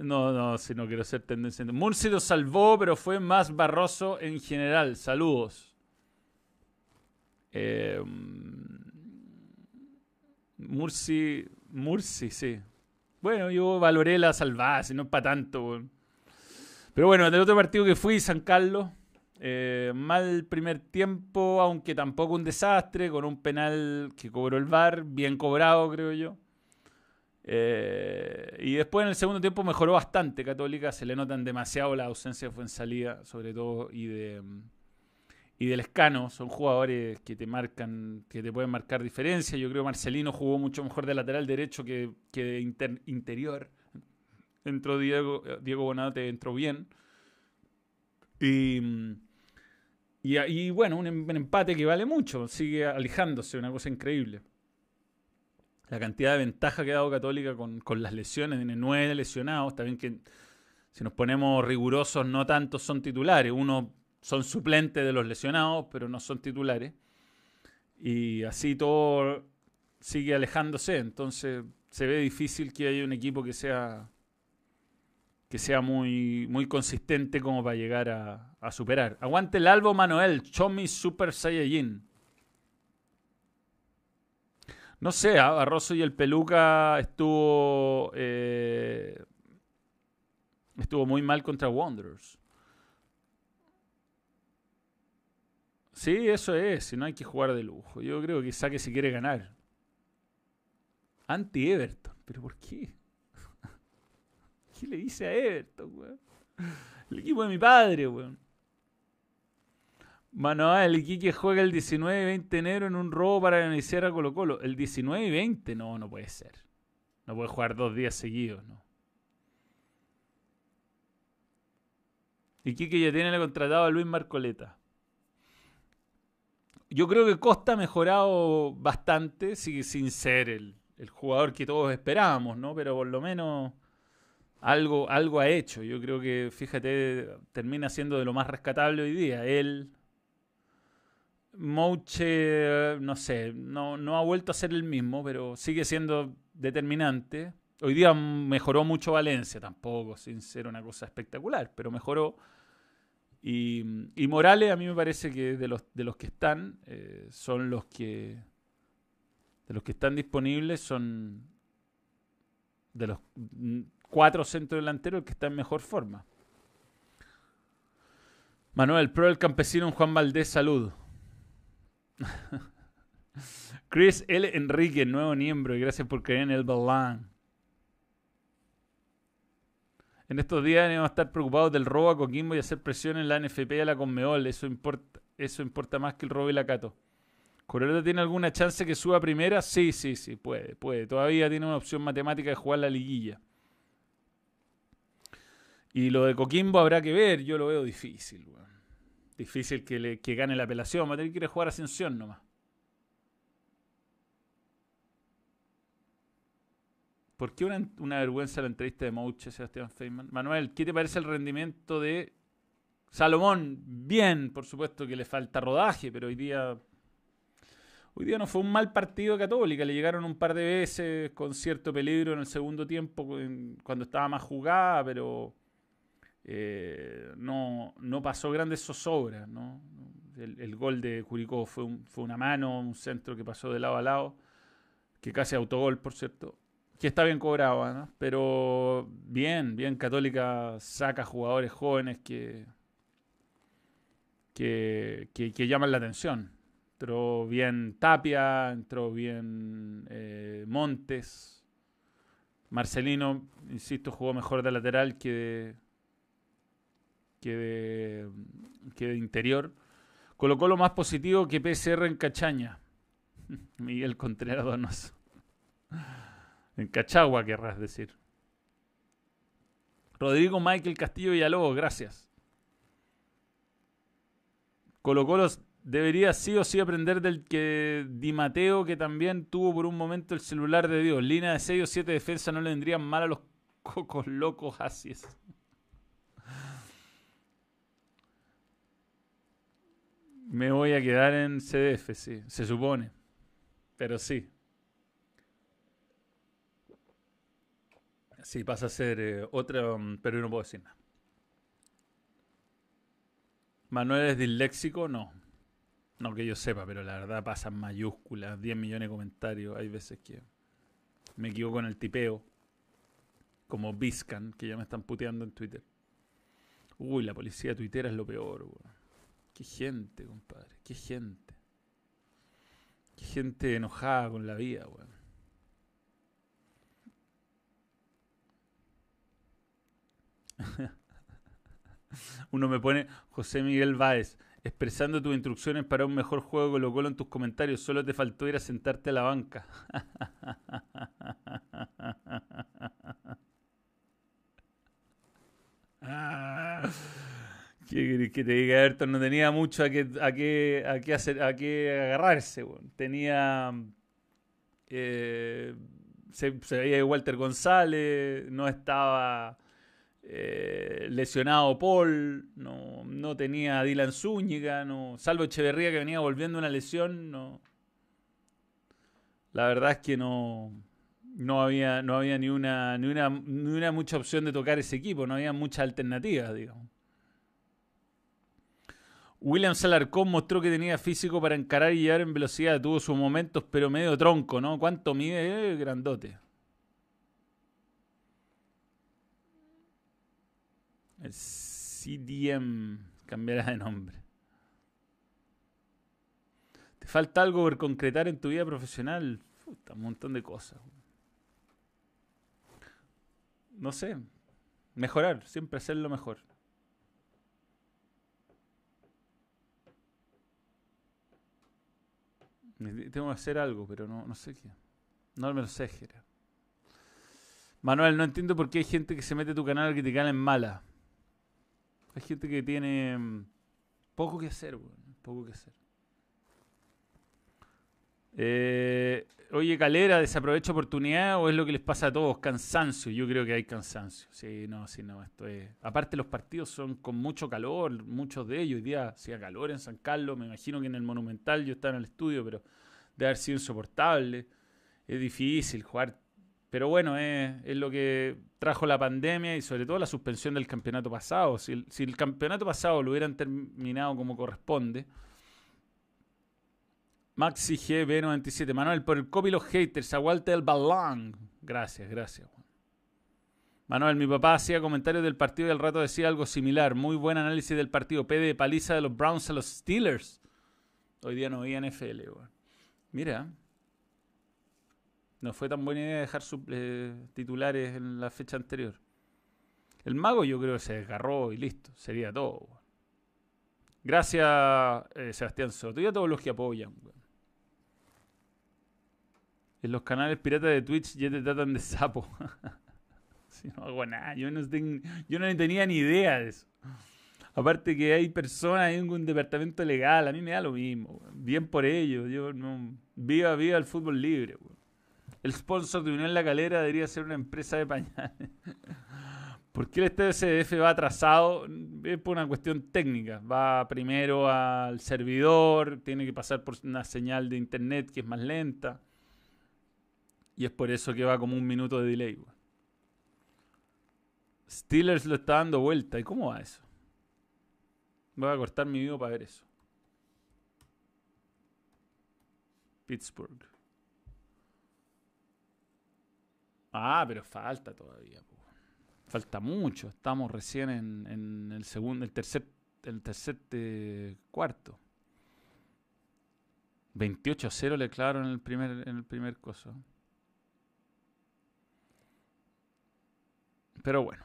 No, no, si no quiero ser tendencia. Murci lo salvó, pero fue más barroso en general. Saludos. Eh, Murci, Murci, sí. Bueno, yo valoré la salvada, si no es para tanto. Pero bueno, del otro partido que fui, San Carlos, eh, mal primer tiempo, aunque tampoco un desastre, con un penal que cobró el VAR, bien cobrado, creo yo. Eh, y después en el segundo tiempo mejoró bastante. Católica se le notan demasiado la ausencia de salida sobre todo, y de y del Escano. Son jugadores que te marcan, que te pueden marcar diferencia. Yo creo que Marcelino jugó mucho mejor de lateral derecho que, que de interior. Entró Diego, Diego Bonate, entró bien. Y, y, bueno, un, un empate que vale mucho. Sigue alejándose, una cosa increíble la cantidad de ventaja que ha dado Católica con, las lesiones, tiene nueve lesionados, está bien que si nos ponemos rigurosos, no tantos son titulares, uno son suplentes de los lesionados, pero no son titulares. Y así todo sigue alejándose, entonces se ve difícil que haya un equipo que sea que sea muy, muy consistente como para llegar a, a superar. Aguante el Albo Manuel, Chomi Super Saiyajin. No sé. Barroso y el Peluca estuvo. Eh, estuvo muy mal contra Wanderers. Sí, eso es. Si no hay que jugar de lujo. Yo creo que saque si quiere ganar. Anti-Everton. ¿Pero por qué? ¿Qué le dice a Everton, weón? El equipo de mi padre, weón. Manuel, Iquique juega el 19 y 20 de enero en un robo para iniciar a Colo Colo. El 19 y 20, no, no puede ser. No puede jugar dos días seguidos, no. Iquique ya tiene contratado a Luis Marcoleta. Yo creo que Costa ha mejorado bastante, sigue sin ser el, el jugador que todos esperábamos, ¿no? Pero por lo menos algo, algo ha hecho. Yo creo que, fíjate, termina siendo de lo más rescatable hoy día. Él, Mouche, no sé, no, no, ha vuelto a ser el mismo, pero sigue siendo determinante. Hoy día mejoró mucho Valencia, tampoco sin ser una cosa espectacular, pero mejoró. Y, Morales a mí me parece que de los, de los que están, eh, son los que... De los que están disponibles son de los cuatro centros delanteros el que está en mejor forma. Manuel, pro del campesino, Juan Valdés, saludos. Chris L. Enrique, nuevo miembro, y gracias por creer en el balán. En estos días debemos estar preocupados del robo a Coquimbo y hacer presión en la NFP y a la Conmeol. Eso importa, eso importa más que el robo y la Cato. ¿Coroleta tiene alguna chance que suba primera? Sí, sí, sí, puede, puede. Todavía tiene una opción matemática de jugar la liguilla. Y lo de Coquimbo habrá que ver, yo lo veo difícil. Difícil que, le, que gane la apelación. Va a jugar Ascensión nomás. ¿Por qué una, una, vergüenza la entrevista de Mouche, Sebastián Feynman? Manuel, ¿qué te parece el rendimiento de Salomón? Bien, por supuesto que le falta rodaje, pero hoy día. Hoy día no fue un mal partido de Católica. Le llegaron un par de veces con cierto peligro en el segundo tiempo, cuando estaba más jugada, pero eh, no, no pasó grandes zozobras. ¿no? El, gol de Curicó fue, fue una mano, un centro que pasó de lado a lado, que casi autogol, por cierto, que está bien cobrado, pero bien, bien Católica saca jugadores jóvenes que, que, que, llaman la atención. Entró bien Tapia, entró bien eh, Montes. Marcelino, insisto, jugó mejor de lateral que de, que de, que de interior. Colocó lo más positivo que PCR en Cachaña. Miguel Contreras Donoso. En Cachagua, querrás decir. Rodrigo Michael Castillo Villalobos, gracias. Colo Colo debería sí o sí aprender del que Di Mateo, que también tuvo por un momento el celular de Dios. Línea de 6 o 7 defensa no le vendrían mal a los cocos locos así es. Me voy a quedar en CDF, sí, se supone. Pero sí. Sí, pasa a ser eh, otra, mm, pero no puedo decir nada. Manuel es disléxico, no. No que yo sepa, pero la verdad pasa en mayúsculas, 10 millones de comentarios. Hay veces que me equivoco en el tipeo. Como Biscan, que ya me están puteando en Twitter. Uy, la policía tuitera es lo peor, weón. Qué gente, compadre. Qué gente. Qué gente enojada con la vida, weón. Uno me pone José Miguel Báez, expresando tus instrucciones para un mejor juego Colo Colo en tus comentarios. Solo te faltó ir a sentarte a la banca. ¿Qué que te diga, Ayrton? No tenía mucho a qué, a qué, a qué hacer, a qué agarrarse. Tenía. Eh, se, se, veía Walter González, no estaba eh, lesionado Paul, no, no tenía Dylan Zúñiga, no, salvo Echeverría que venía volviendo una lesión, no. La verdad es que no, no había, no había ni, una, ni, una, ni una mucha opción de tocar ese equipo, no había muchas alternativas, digamos. William Salarcón mostró que tenía físico para encarar y llevar en velocidad. Tuvo sus momentos, pero medio tronco, ¿no? ¿Cuánto mide? Eh, grandote. El CDM cambiará de nombre. ¿Te falta algo por concretar en tu vida profesional? Puta, un montón de cosas. No sé. Mejorar, siempre hacerlo mejor. Tengo que hacer algo, pero no, no sé qué. No me lo sé, Jera. Manuel, no entiendo por qué hay gente que se mete a tu canal a criticar en mala. Hay gente que tiene mm, poco que hacer, Poco que hacer. Eh, oye, Calera, ¿desaprovecha oportunidad o es lo que les pasa a todos? Cansancio. Yo creo que hay cansancio. Sí, no, sí, no. Esto es. Aparte, los partidos son con mucho calor, muchos de ellos. Hoy día hacía calor en San Carlos. Me imagino que en el Monumental yo estaba en el estudio, pero debe haber sido insoportable. Es difícil jugar. Pero bueno, es, lo que trajo la pandemia y sobre todo la suspensión del campeonato pasado. Si el, si el campeonato pasado lo hubieran terminado como corresponde Maxi GB97. Manuel, por el copy los haters. Aguante el balón. Gracias, gracias. Manuel, mi papá hacía comentarios del partido y al rato decía algo similar. Muy buen análisis del partido. P de paliza de los Browns a los Steelers. Hoy día no veía NFL, Mira. No fue tan buena idea dejar eh, titulares en la fecha anterior. El mago yo creo que se desgarró y listo. Sería todo. Gracias, eh, Sebastián Soto. Y a todos los que apoyan. En los canales piratas de Twitch ya te tratan de sapo. si no hago nada, yo no, tenía ni idea de eso. Aparte que hay personas en un departamento legal, a mí me da lo mismo. Bien por ello, yo no... Viva, viva el fútbol libre. El sponsor de Unión La Calera debería ser una empresa de pañales. ¿Por qué el SDF va atrasado? Es por una cuestión técnica. Va primero al servidor, tiene que pasar por una señal de internet que es más lenta. Y es por eso que va como un minuto de delay. Steelers lo está dando vuelta. ¿Y cómo va eso? Voy a cortar mi video para ver eso. Pittsburgh. Ah, pero falta todavía. Falta mucho. Estamos recién en, el segundo, el tercer el tercer eh, cuarto. 28-0 le clavaron en el primer, en el primer coso. Pero bueno.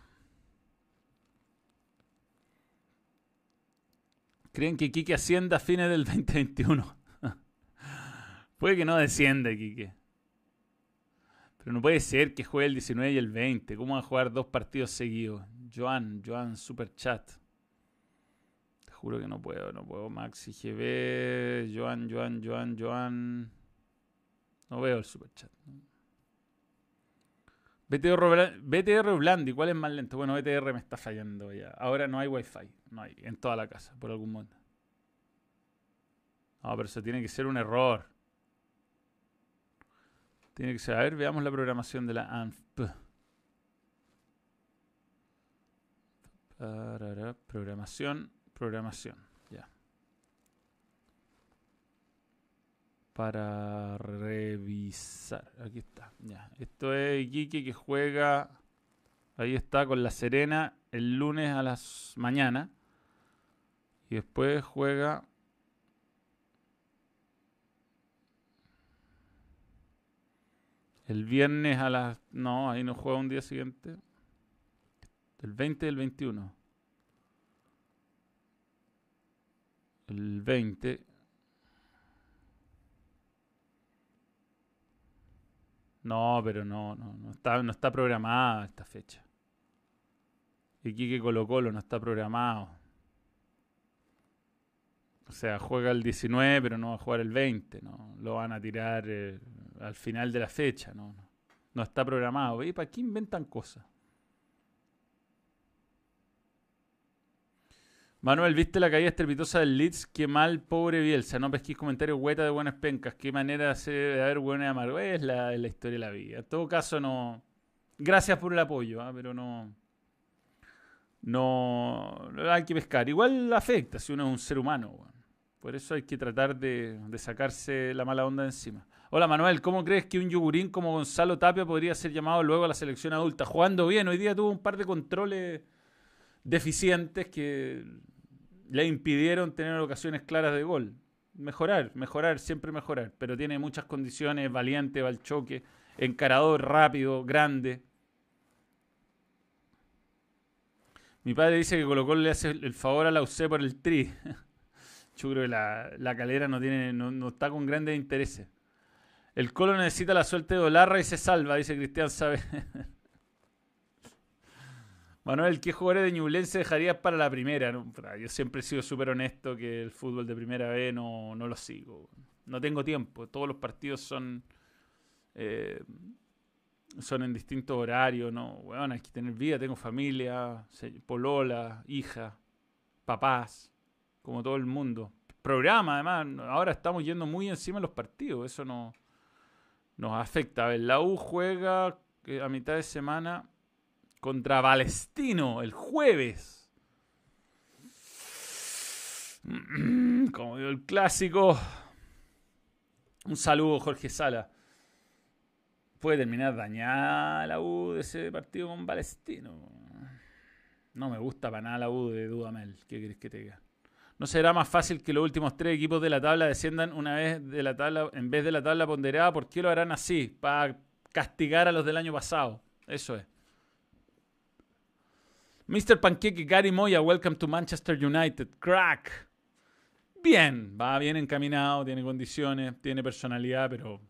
¿Creen que Quique ascienda a fines del 2021? puede que no descienda, Quique. Pero no puede ser que juegue el 19 y el 20. ¿Cómo van a jugar dos partidos seguidos? Joan, Joan, super chat. Te juro que no puedo, no puedo. Maxi GB, Joan, Joan, Joan, Joan. No veo el super chat. BTR, BTR Blandi, ¿cuál es más lento? Bueno, BTR me está fallando ya. Ahora no hay wifi, no hay, en toda la casa, por algún modo. No, pero eso tiene que ser un error. Tiene que ser. A ver, veamos la programación de la ANFP. Programación, programación. Para revisar. Aquí está. Ya. Esto es Iquique que juega. Ahí está con la Serena el lunes a las mañana. Y después juega El viernes a las... No, ahí no juega un día siguiente. El 20 y el 21. El 20. No, pero no, no, no está, no está programada esta fecha. Y que Colo Colo no está programado. O sea, juega el 19, pero no va a jugar el 20. ¿no? Lo van a tirar eh, al final de la fecha, no, no, está programado. ¿Y para qué inventan cosas? Manuel, ¿viste la caída estrepitosa del Leeds? Qué mal, pobre Bielsa. No pesquís comentarios hueta de buenas pencas. Qué manera de haber buena amargo. Es la, la, historia de la vida. En todo caso, no. Gracias por el apoyo, ¿ah? pero no. No. Hay que pescar. Igual afecta si uno es un ser humano. Por eso hay que tratar de, de sacarse la mala onda de encima. Hola Manuel, ¿cómo crees que un yogurín como Gonzalo Tapia podría ser llamado luego a la selección adulta? Jugando bien, hoy día tuvo un par de controles deficientes que le impidieron tener ocasiones claras de gol. Mejorar, mejorar, siempre mejorar, pero tiene muchas condiciones, valiente, va al choque, encarador, rápido, grande. Mi padre dice que Colo Colo le hace el favor a la UC por el tri. Yo creo que la, la calera no, tiene, no, no está con grandes intereses. El Colo necesita la suerte de Olarra y se salva, dice Cristian Sabe. Manuel, ¿qué jugadores de Ñublense dejarías para la primera? Yo siempre he sido súper honesto que el fútbol de primera vez no, no lo sigo. No tengo tiempo. Todos los partidos son eh, son en distintos horarios. No, bueno, hay que tener vida. Tengo familia, polola, hija, papás, como todo el mundo. Programa, además. Ahora estamos yendo muy encima de los partidos. Eso no nos afecta. A ver, la U juega eh, a mitad de semana contra Palestino el jueves. Como digo, el clásico. Un saludo, Jorge Sala. Puede terminar dañada la U de ese partido con Palestino. No me gusta para nada la U de Dudamel. ¿Qué querés que te diga? ¿No será más fácil que los últimos tres equipos de la tabla desciendan una vez de la tabla en vez de la tabla ponderada? ¿Por qué lo harán así? Para castigar a los del año pasado. Eso es. Mr. Pancake Gary Moya, welcome to Manchester United. Crack. Bien, va bien encaminado, tiene condiciones, tiene personalidad, pero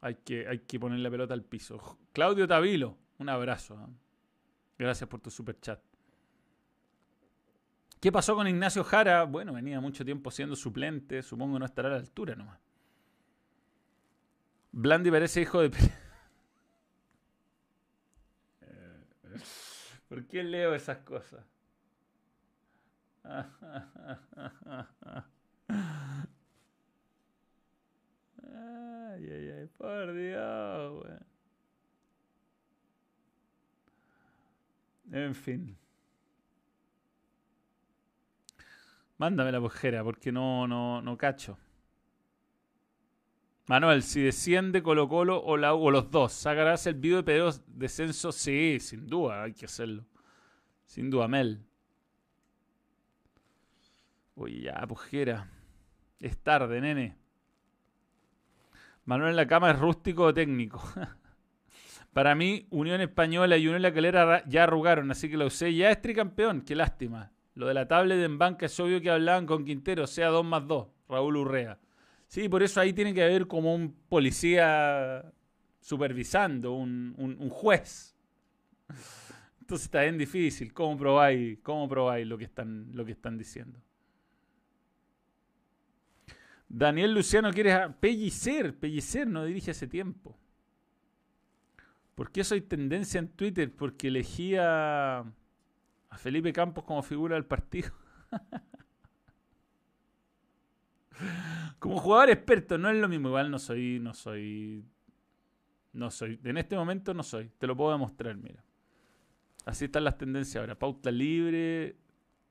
hay que, hay que poner la pelota al piso. Claudio Tavilo, un abrazo. ¿eh? Gracias por tu super chat. ¿Qué pasó con Ignacio Jara? Bueno, venía mucho tiempo siendo suplente, supongo no estará a la altura nomás. Blandi parece hijo de... ¿Por qué leo esas cosas? Ay, ay, ay, por Dios, En fin. Mándame la pujera, porque no, no, no cacho. Manuel, si desciende Colo Colo o, la, o los dos, ¿sacarás el video de pedidos descenso? Sí, sin duda, hay que hacerlo. Sin duda, Mel. Oye, ya, pujera. Es tarde, nene. Manuel en la cama es rústico o técnico. Para mí, Unión Española y Unión La Calera ya arrugaron, así que la usé. Ya es tricampeón, qué lástima. Lo de la tablet en banca es obvio que hablaban con Quintero, sea 2 más 2, Raúl Urrea. Sí, por eso ahí tiene que haber como un policía supervisando, un, un, juez. Entonces está bien difícil. ¿Cómo probáis, cómo probáis lo, que están, lo que están diciendo? Daniel Luciano quiere pellicer, pellicer, no dirige hace tiempo. ¿Por qué soy tendencia en Twitter? Porque elegí a, a Felipe Campos como figura del partido. como jugador experto, no es lo mismo. Igual no soy, no soy, no soy. En este momento no soy. Te lo puedo demostrar, mira. Así están las tendencias ahora. Pauta libre,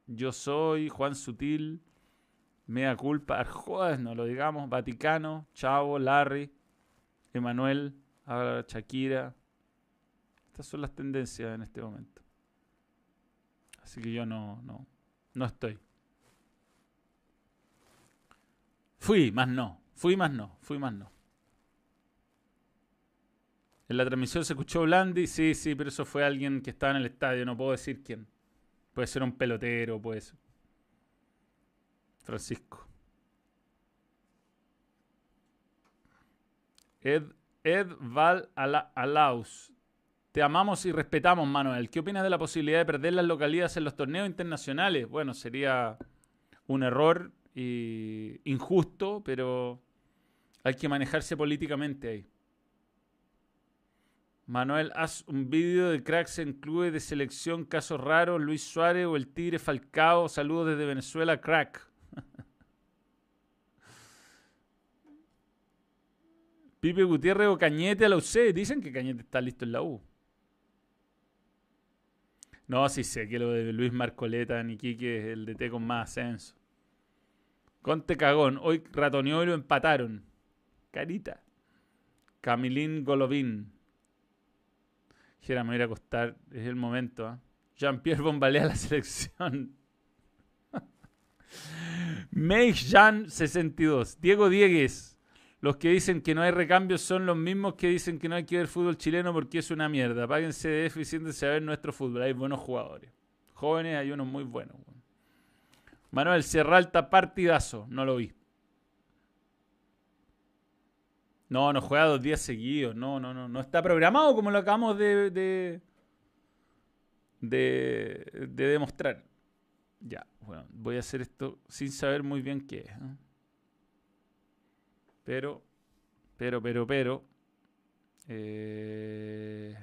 yo soy, Juan Sutil, Mea culpa, Arjodas, no lo digamos, Vaticano, Chavo, Larry, Emanuel, Shakira. Estas son las tendencias en este momento. Así que yo no, no, no estoy. Fui, más no. Fui, más no. Fui, más no. En la transmisión se escuchó Blandi. Sí, sí, pero eso fue alguien que estaba en el estadio. No puedo decir quién. Puede ser un pelotero, puede ser. Francisco. Ed, Ed Val Alaus. Te amamos y respetamos, Manuel. ¿Qué opinas de la posibilidad de perder las localidades en los torneos internacionales? Bueno, sería un error y injusto, pero hay que manejarse políticamente ahí. Manuel, haz un vídeo de cracks en clubes de selección, casos raros, Luis Suárez o el Tigre Falcao. Saludos desde Venezuela, crack. Pipe Gutiérrez o Cañete a la UC. Dicen que Cañete está listo en la U. No, sí sé que lo de Luis Marcoleta ni Quique es el DT con más ascenso. Conte cagón. Hoy ratoneó y lo empataron. Carita. Camilín Golovin. Dijera, me voy a acostar. Es el momento. ¿eh? Jean-Pierre bombalea la selección. Meij Jan 62. Diego Diegues. Los que dicen que no hay recambios son los mismos que dicen que no hay que ver fútbol chileno porque es una mierda. Páguense de y a ver nuestro fútbol. Hay buenos jugadores. Jóvenes hay unos muy buenos. Manuel Serralta partidazo. No lo vi. No, no juega dos días seguidos. No, no, no. No está programado como lo acabamos de, de, de, demostrar. Ya, bueno, voy a hacer esto sin saber muy bien qué es. ¿eh? Pero, pero, pero, pero. Eh,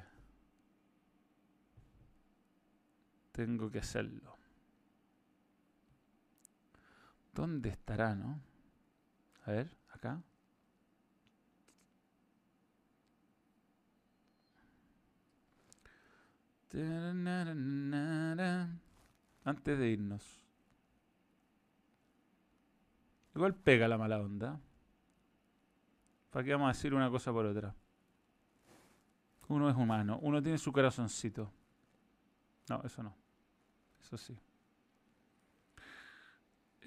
tengo que hacerlo. ¿Dónde estará, no? A ver, acá. Antes de irnos. Igual pega la mala onda. ¿Para qué vamos a decir una cosa por otra? Uno es humano, uno tiene su corazoncito. No, eso no. Eso sí.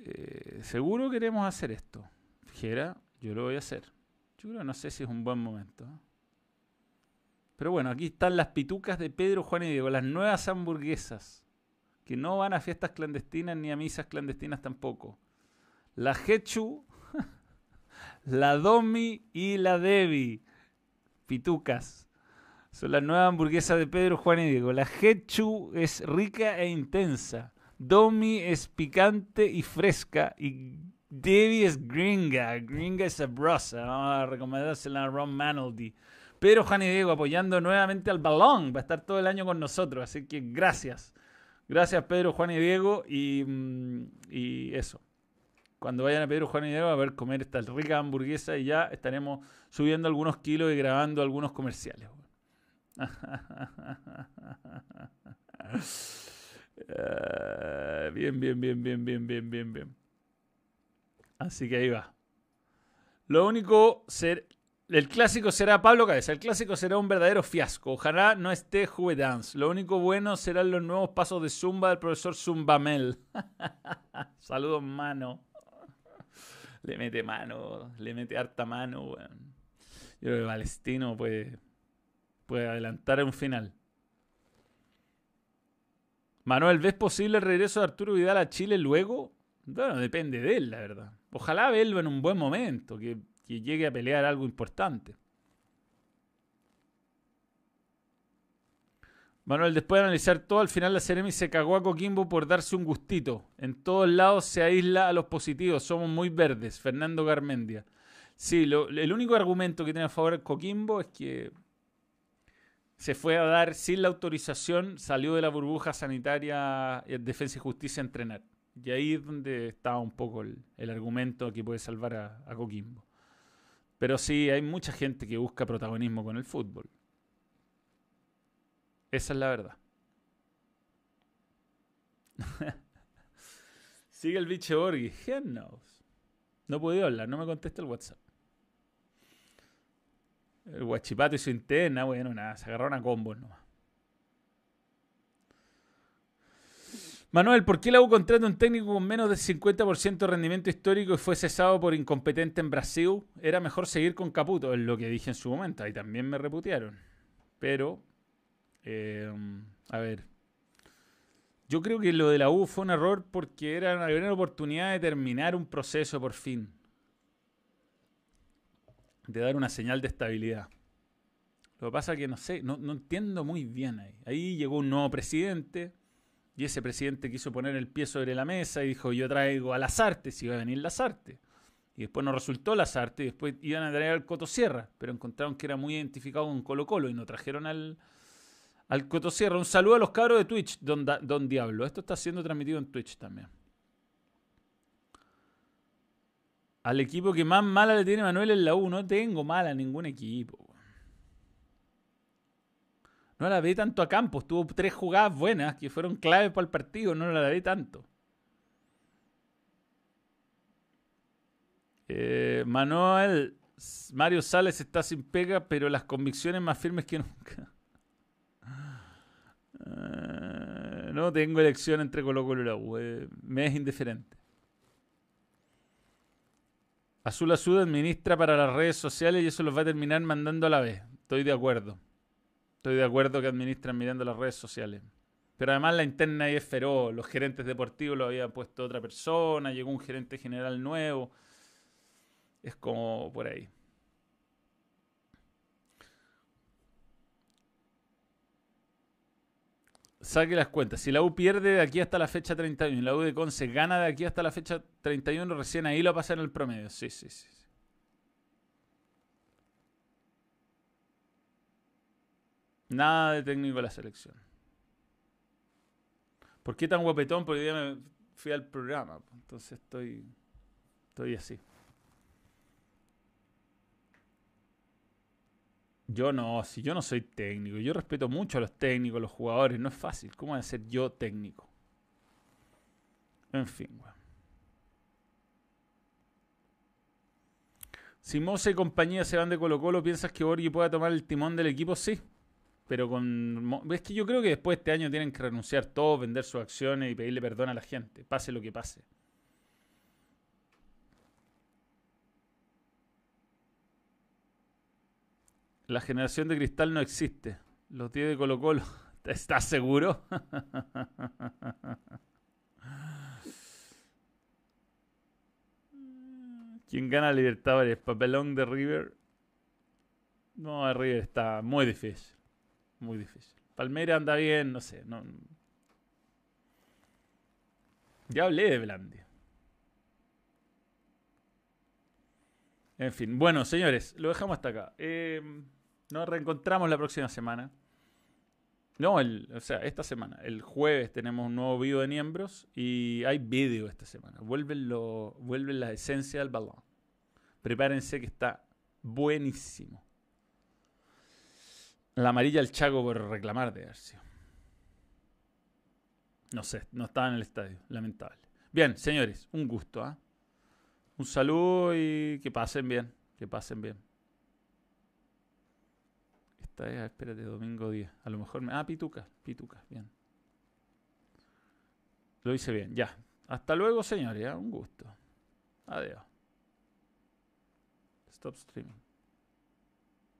Eh, seguro queremos hacer esto. Jera, yo lo voy a hacer. Yo creo, no sé si es un buen momento. Pero bueno, aquí están las pitucas de Pedro, Juan y Diego, las nuevas hamburguesas, que no van a fiestas clandestinas ni a misas clandestinas tampoco. La Hechu la Domi y la Debbie. Pitucas. Son las nuevas hamburguesas de Pedro, Juan y Diego. La Hechu es rica e intensa. Domi es picante y fresca. Y Debbie es gringa. Gringa es sabrosa. Vamos a recomendársela a Ron Manaldi. Pedro, Juan y Diego apoyando nuevamente al balón. Va a estar todo el año con nosotros. Así que gracias. Gracias Pedro, Juan y Diego. Y, mm, y eso cuando vayan a Pedro Juan y Diego a ver comer esta rica hamburguesa y ya estaremos subiendo algunos kilos y grabando algunos comerciales. bien, bien, bien, bien, bien, bien, bien, bien. Así que ahí va. Lo único, ser, el clásico será Pablo Cabeza. El clásico será un verdadero fiasco. Ojalá no esté Juve Dance. Lo único bueno serán los nuevos pasos de Zumba del profesor Zumbamel. Saludos, mano. Le mete mano, le mete harta mano, weón. Yo creo que Palestino puede, puede adelantar un final. Manuel, ¿ves posible el regreso de Arturo Vidal a Chile luego? Bueno, depende de él, la verdad. Ojalá verlo en un buen momento, que, que llegue a pelear algo importante. Manuel, después de analizar todo, al final la Ceremi se cagó a Coquimbo por darse un gustito. En todos lados se aísla a los positivos. Somos muy verdes. Fernando Garmendia. Sí, el único argumento que tiene a favor Coquimbo es que se fue a dar sin la autorización, salió de la burbuja sanitaria Defensa y Justicia a entrenar. Y ahí es donde estaba un poco el, argumento que puede salvar a Coquimbo. Pero sí, hay mucha gente que busca protagonismo con el fútbol. Esa es la verdad. Sigue el bicho Borghi. knows? No puedo hablar, no me contesta el WhatsApp. El guachipato y su interna, bueno, nada, se agarraron a combos nomás. Manuel, ¿por qué la U contrata un técnico con menos del 50% de rendimiento histórico y fue cesado por incompetente en Brasil? Era mejor seguir con Caputo, es lo que dije en su momento. Ahí también me reputearon. Pero Em, a ver. Yo creo que lo de la U fue un error porque era una gran oportunidad de terminar un proceso por fin. De dar una señal de estabilidad. Lo que pasa es que no sé, no, entiendo muy bien ahí. Ahí llegó un nuevo presidente y ese presidente quiso poner el pie sobre la mesa y dijo yo traigo a las artes y va a venir las artes. Y después no resultó las artes y después iban a traer al Coto Sierra, pero encontraron que era muy identificado con Colo Colo y no trajeron al, al Cotosierra. Un saludo a los cabros de Twitch, don, don Diablo. Esto está siendo transmitido en Twitch también. Al equipo que más mala le tiene Manuel en la U. No tengo mala ningún equipo. No la vi tanto a Campos. Tuvo tres jugadas buenas que fueron claves para el partido. No la vi tanto. Eh, Manuel, Mario Sales está sin pega, pero las convicciones más firmes que nunca. Eh, no tengo elección entre Colo Colo y la U. Eh, me es indiferente. Azul Azul administra para las redes sociales y eso los va a terminar mandando a la vez. Estoy de acuerdo. Estoy de acuerdo que administran mirando las redes sociales. Pero además la interna ahí es feroz. Los gerentes deportivos lo había puesto otra persona, llegó un gerente general nuevo. Es como por ahí. Saque las cuentas. Si la U pierde de aquí hasta la fecha 31 y la U de Conce gana de aquí hasta la fecha 31, recién ahí lo pasa en el promedio. Sí, sí, sí. Nada de técnico de la selección. ¿Por qué tan guapetón? Porque hoy día me fui al programa. Entonces estoy, estoy así. Yo no, si yo no soy técnico, yo respeto mucho a los técnicos, a los jugadores, no es fácil. ¿Cómo voy a ser yo técnico? En fin, weón. Si Mose y compañía se van de Colo Colo, ¿piensas que Borghi pueda tomar el timón del equipo? Sí. Pero con... Es que yo creo que después de este año tienen que renunciar todos, vender sus acciones y pedirle perdón a la gente, pase lo que pase. La generación de cristal no existe. Los 10 de Colo Colo. ¿Estás seguro? ¿Quién gana Libertadores? ¿Papelón de River? No, River está muy difícil. Muy difícil. Palmera anda bien, no sé. No. Ya hablé de Blandia. En fin, bueno, señores, lo dejamos hasta acá. Eh, nos reencontramos la próxima semana. No, o sea, esta semana. El jueves tenemos un nuevo video de miembros y hay video esta semana. Vuelven, lo, vuelven la esencia del balón. Prepárense que está buenísimo. La amarilla al Chaco por reclamar de Arcio. No sé, no estaba en el estadio. Lamentable. Bien, señores, un gusto. ¿ah? Un saludo y que pasen bien. Que pasen bien espérate, domingo 10. A lo mejor me. Ah, Pituca, Pituca, bien. Lo hice bien, ya. Hasta luego, señores. Un gusto. Adiós. Stop streaming.